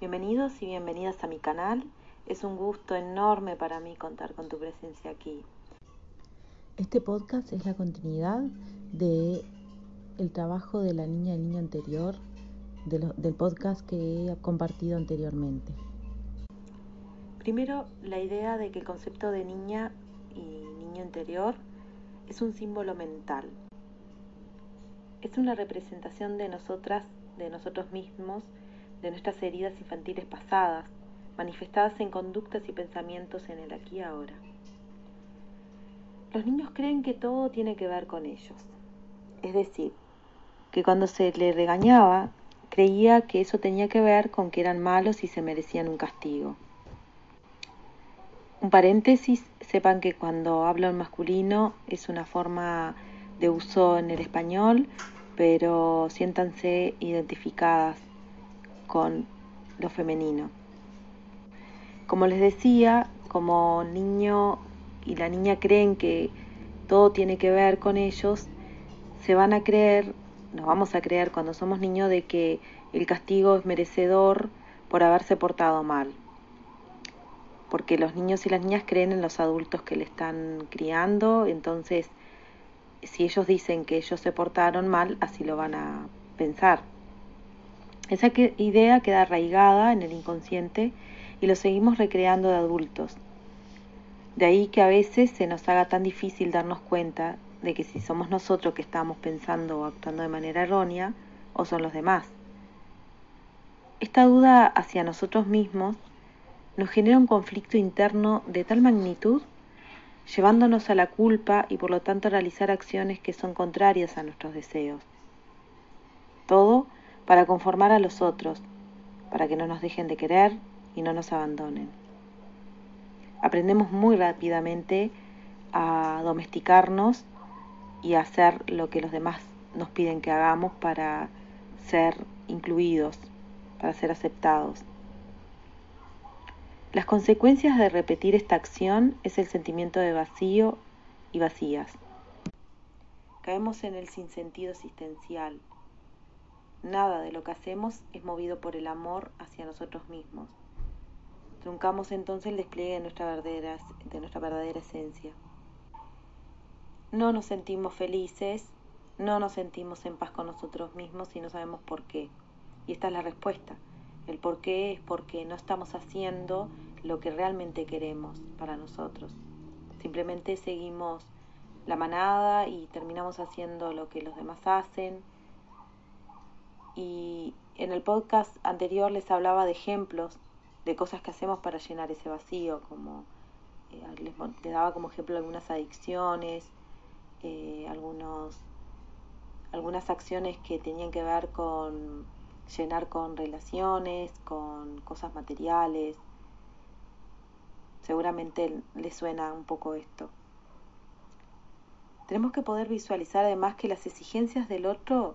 Bienvenidos y bienvenidas a mi canal. Es un gusto enorme para mí contar con tu presencia aquí. Este podcast es la continuidad de el trabajo de la niña y niño anterior, del podcast que he compartido anteriormente. Primero, la idea de que el concepto de niña y niño interior es un símbolo mental. Es una representación de nosotras, de nosotros mismos, de nuestras heridas infantiles pasadas, manifestadas en conductas y pensamientos en el aquí y ahora. Los niños creen que todo tiene que ver con ellos. Es decir, que cuando se le regañaba, creía que eso tenía que ver con que eran malos y se merecían un castigo. Un paréntesis, sepan que cuando hablo en masculino es una forma de uso en el español, pero siéntanse identificadas con lo femenino. Como les decía, como niño y la niña creen que todo tiene que ver con ellos, se van a creer, nos vamos a creer cuando somos niños de que el castigo es merecedor por haberse portado mal porque los niños y las niñas creen en los adultos que le están criando, entonces si ellos dicen que ellos se portaron mal, así lo van a pensar. Esa idea queda arraigada en el inconsciente y lo seguimos recreando de adultos. De ahí que a veces se nos haga tan difícil darnos cuenta de que si somos nosotros que estamos pensando o actuando de manera errónea o son los demás. Esta duda hacia nosotros mismos nos genera un conflicto interno de tal magnitud, llevándonos a la culpa y por lo tanto a realizar acciones que son contrarias a nuestros deseos. Todo para conformar a los otros, para que no nos dejen de querer y no nos abandonen. Aprendemos muy rápidamente a domesticarnos y a hacer lo que los demás nos piden que hagamos para ser incluidos, para ser aceptados. Las consecuencias de repetir esta acción es el sentimiento de vacío y vacías. Caemos en el sinsentido existencial. Nada de lo que hacemos es movido por el amor hacia nosotros mismos. Truncamos entonces el despliegue de nuestra verdadera, de nuestra verdadera esencia. No nos sentimos felices, no nos sentimos en paz con nosotros mismos y no sabemos por qué. Y esta es la respuesta el por qué es porque no estamos haciendo lo que realmente queremos para nosotros. Simplemente seguimos la manada y terminamos haciendo lo que los demás hacen. Y en el podcast anterior les hablaba de ejemplos de cosas que hacemos para llenar ese vacío, como eh, les, daba como ejemplo algunas adicciones, eh, algunos, algunas acciones que tenían que ver con llenar con relaciones, con cosas materiales. Seguramente le suena un poco esto. Tenemos que poder visualizar además que las exigencias del otro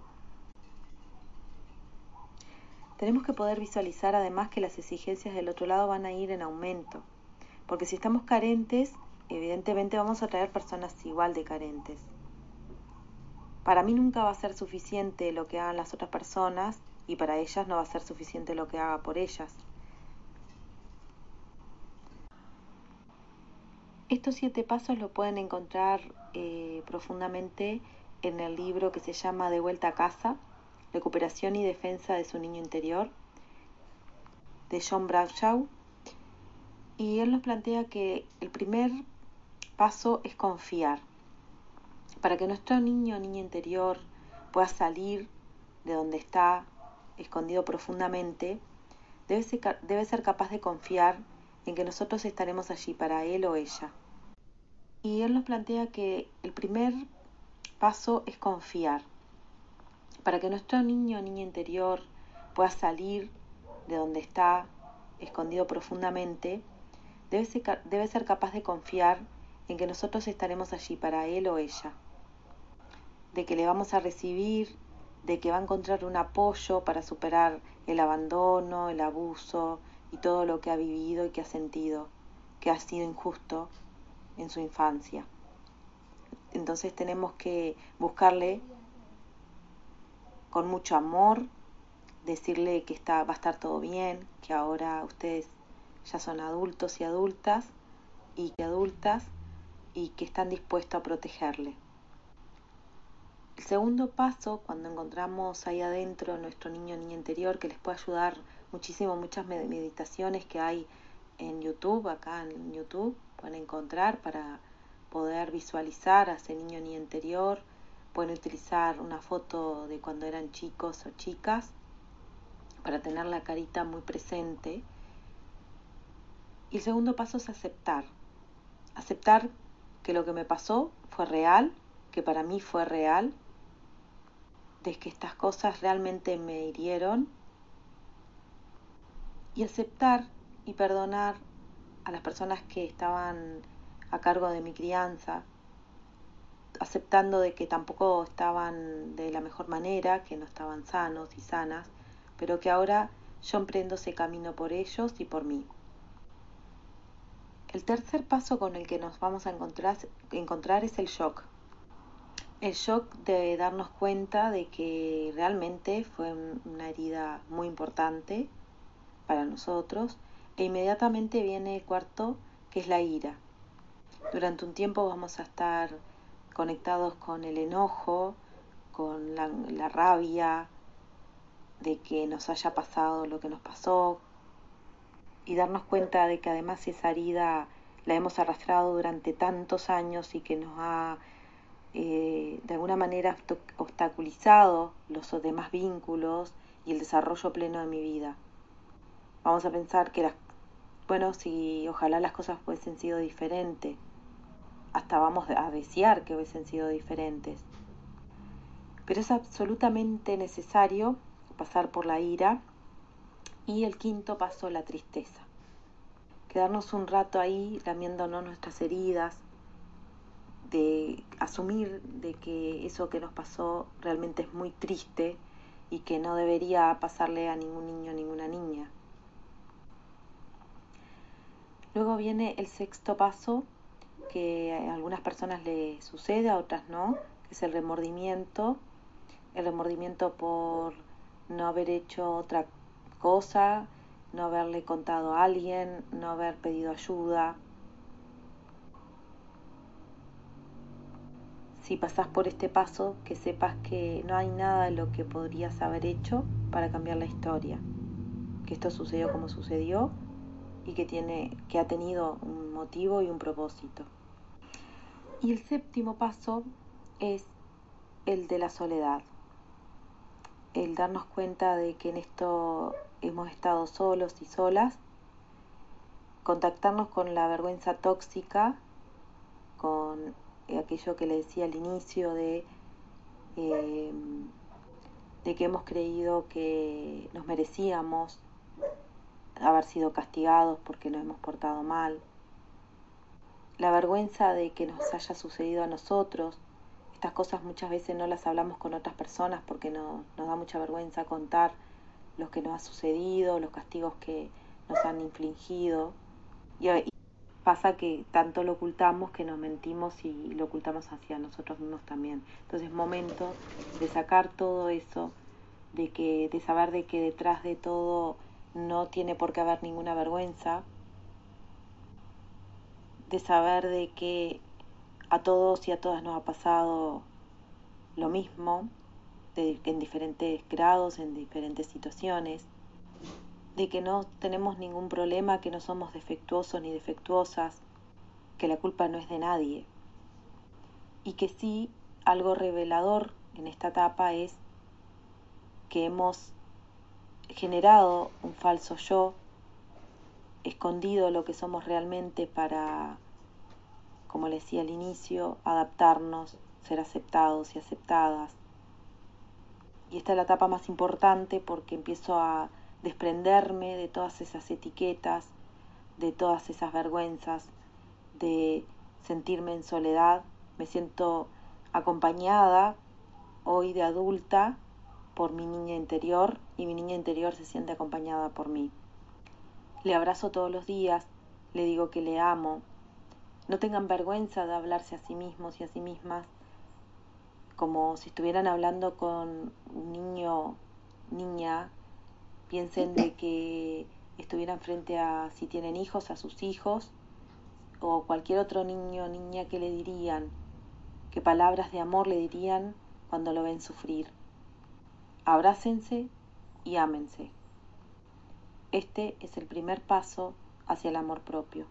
tenemos que poder visualizar además que las exigencias del otro lado van a ir en aumento, porque si estamos carentes, evidentemente vamos a traer personas igual de carentes. Para mí nunca va a ser suficiente lo que hagan las otras personas y para ellas no va a ser suficiente lo que haga por ellas. Estos siete pasos lo pueden encontrar eh, profundamente en el libro que se llama De vuelta a casa, recuperación y defensa de su niño interior, de John Bradshaw. Y él nos plantea que el primer paso es confiar. Para que nuestro niño o niña interior pueda salir de donde está, escondido profundamente, debe ser, debe ser capaz de confiar en que nosotros estaremos allí para él o ella. Y él nos plantea que el primer paso es confiar. Para que nuestro niño o niña interior pueda salir de donde está, escondido profundamente, debe ser, debe ser capaz de confiar en que nosotros estaremos allí para él o ella, de que le vamos a recibir de que va a encontrar un apoyo para superar el abandono, el abuso y todo lo que ha vivido y que ha sentido, que ha sido injusto en su infancia. Entonces tenemos que buscarle con mucho amor decirle que está, va a estar todo bien, que ahora ustedes ya son adultos y adultas y que adultas y que están dispuestos a protegerle. El segundo paso, cuando encontramos ahí adentro nuestro niño o niña interior, que les puede ayudar muchísimo, muchas meditaciones que hay en YouTube, acá en YouTube, pueden encontrar para poder visualizar a ese niño ni interior. Pueden utilizar una foto de cuando eran chicos o chicas para tener la carita muy presente. Y el segundo paso es aceptar. Aceptar que lo que me pasó fue real, que para mí fue real, de que estas cosas realmente me hirieron. Y aceptar y perdonar a las personas que estaban a cargo de mi crianza, aceptando de que tampoco estaban de la mejor manera, que no estaban sanos y sanas, pero que ahora yo emprendo ese camino por ellos y por mí. El tercer paso con el que nos vamos a encontrar, encontrar es el shock. El shock de darnos cuenta de que realmente fue una herida muy importante para nosotros e inmediatamente viene el cuarto, que es la ira. Durante un tiempo vamos a estar conectados con el enojo, con la, rabia de que nos haya pasado lo que nos pasó y darnos cuenta de que además esa herida la hemos arrastrado durante tantos años y que nos ha eh, de alguna manera obstaculizado los demás vínculos y el desarrollo pleno de mi vida. Vamos a pensar que las bueno, si ojalá las cosas hubiesen sido diferentes, hasta vamos a desear que hubiesen sido diferentes. Pero es absolutamente necesario pasar por la ira y el quinto paso, la tristeza. Quedarnos un rato ahí lamiéndonos nuestras heridas, de asumir de que eso que nos pasó realmente es muy triste y que no debería pasarle a ningún niño ninguna niña. Luego viene el sexto paso, que a algunas personas le sucede, a otras no, que es el remordimiento. El remordimiento por no haber hecho otra cosa, no haberle contado a alguien, no haber pedido ayuda. Si pasas por este paso, que sepas que no hay nada de lo que podrías haber hecho para cambiar la historia. Que esto sucedió como sucedió y que, tiene, que ha tenido un y un propósito. Y el séptimo paso es el de la soledad. El darnos cuenta de que en esto hemos estado solos y solas. Contactarnos con la vergüenza tóxica, con aquello que le decía al inicio de, eh, de que hemos creído que nos merecíamos haber sido castigados porque nos hemos portado mal, la vergüenza de que nos haya sucedido a nosotros. Estas cosas muchas veces no las hablamos con otras personas porque no, nos da mucha vergüenza contar lo que nos ha sucedido, los castigos que nos han infligido. Y, pasa que tanto lo ocultamos que nos mentimos y lo ocultamos hacia nosotros mismos también. Entonces es momento de sacar todo eso, de que, de saber de que detrás de todo no tiene por qué haber ninguna vergüenza, de saber de que a todos y a todas nos ha pasado lo mismo, en diferentes grados, en diferentes situaciones, de que no tenemos ningún problema, que no somos defectuosos ni defectuosas, que la culpa no es de nadie. Y que sí, algo revelador en esta etapa es que hemos generado un falso yo, escondido lo que somos realmente para, como le decía al inicio, adaptarnos, ser aceptados y aceptadas. Y esta es la etapa más importante porque empiezo a desprenderme de todas esas etiquetas, de todas esas vergüenzas, de sentirme en soledad. Me siento acompañada hoy de adulta por mi niña interior y mi niña interior se siente acompañada por mí. Le abrazo todos los días, le digo que le amo. No tengan vergüenza de hablarse a sí mismos y a sí mismas como si estuvieran hablando con un niño, niña Piensen de que estuvieran frente a, si tienen hijos, a sus hijos, o cualquier otro niño o niña que le dirían, qué palabras de amor le dirían cuando lo ven sufrir. Abrácense y ámense. Este es el primer paso hacia el amor propio.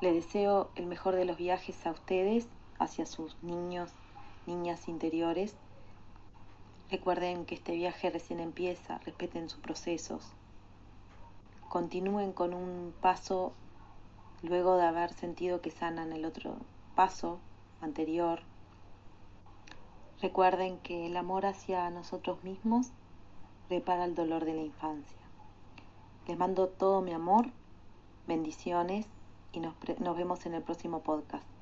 Le deseo el mejor de los viajes a ustedes, hacia sus niños, niñas interiores. Recuerden que este viaje recién empieza, respeten sus procesos. Continúen con un paso luego de haber sentido que sanan el otro paso anterior. Recuerden que el amor hacia nosotros mismos repara el dolor de la infancia. Les mando todo mi amor, bendiciones y nos, nos vemos en el próximo podcast.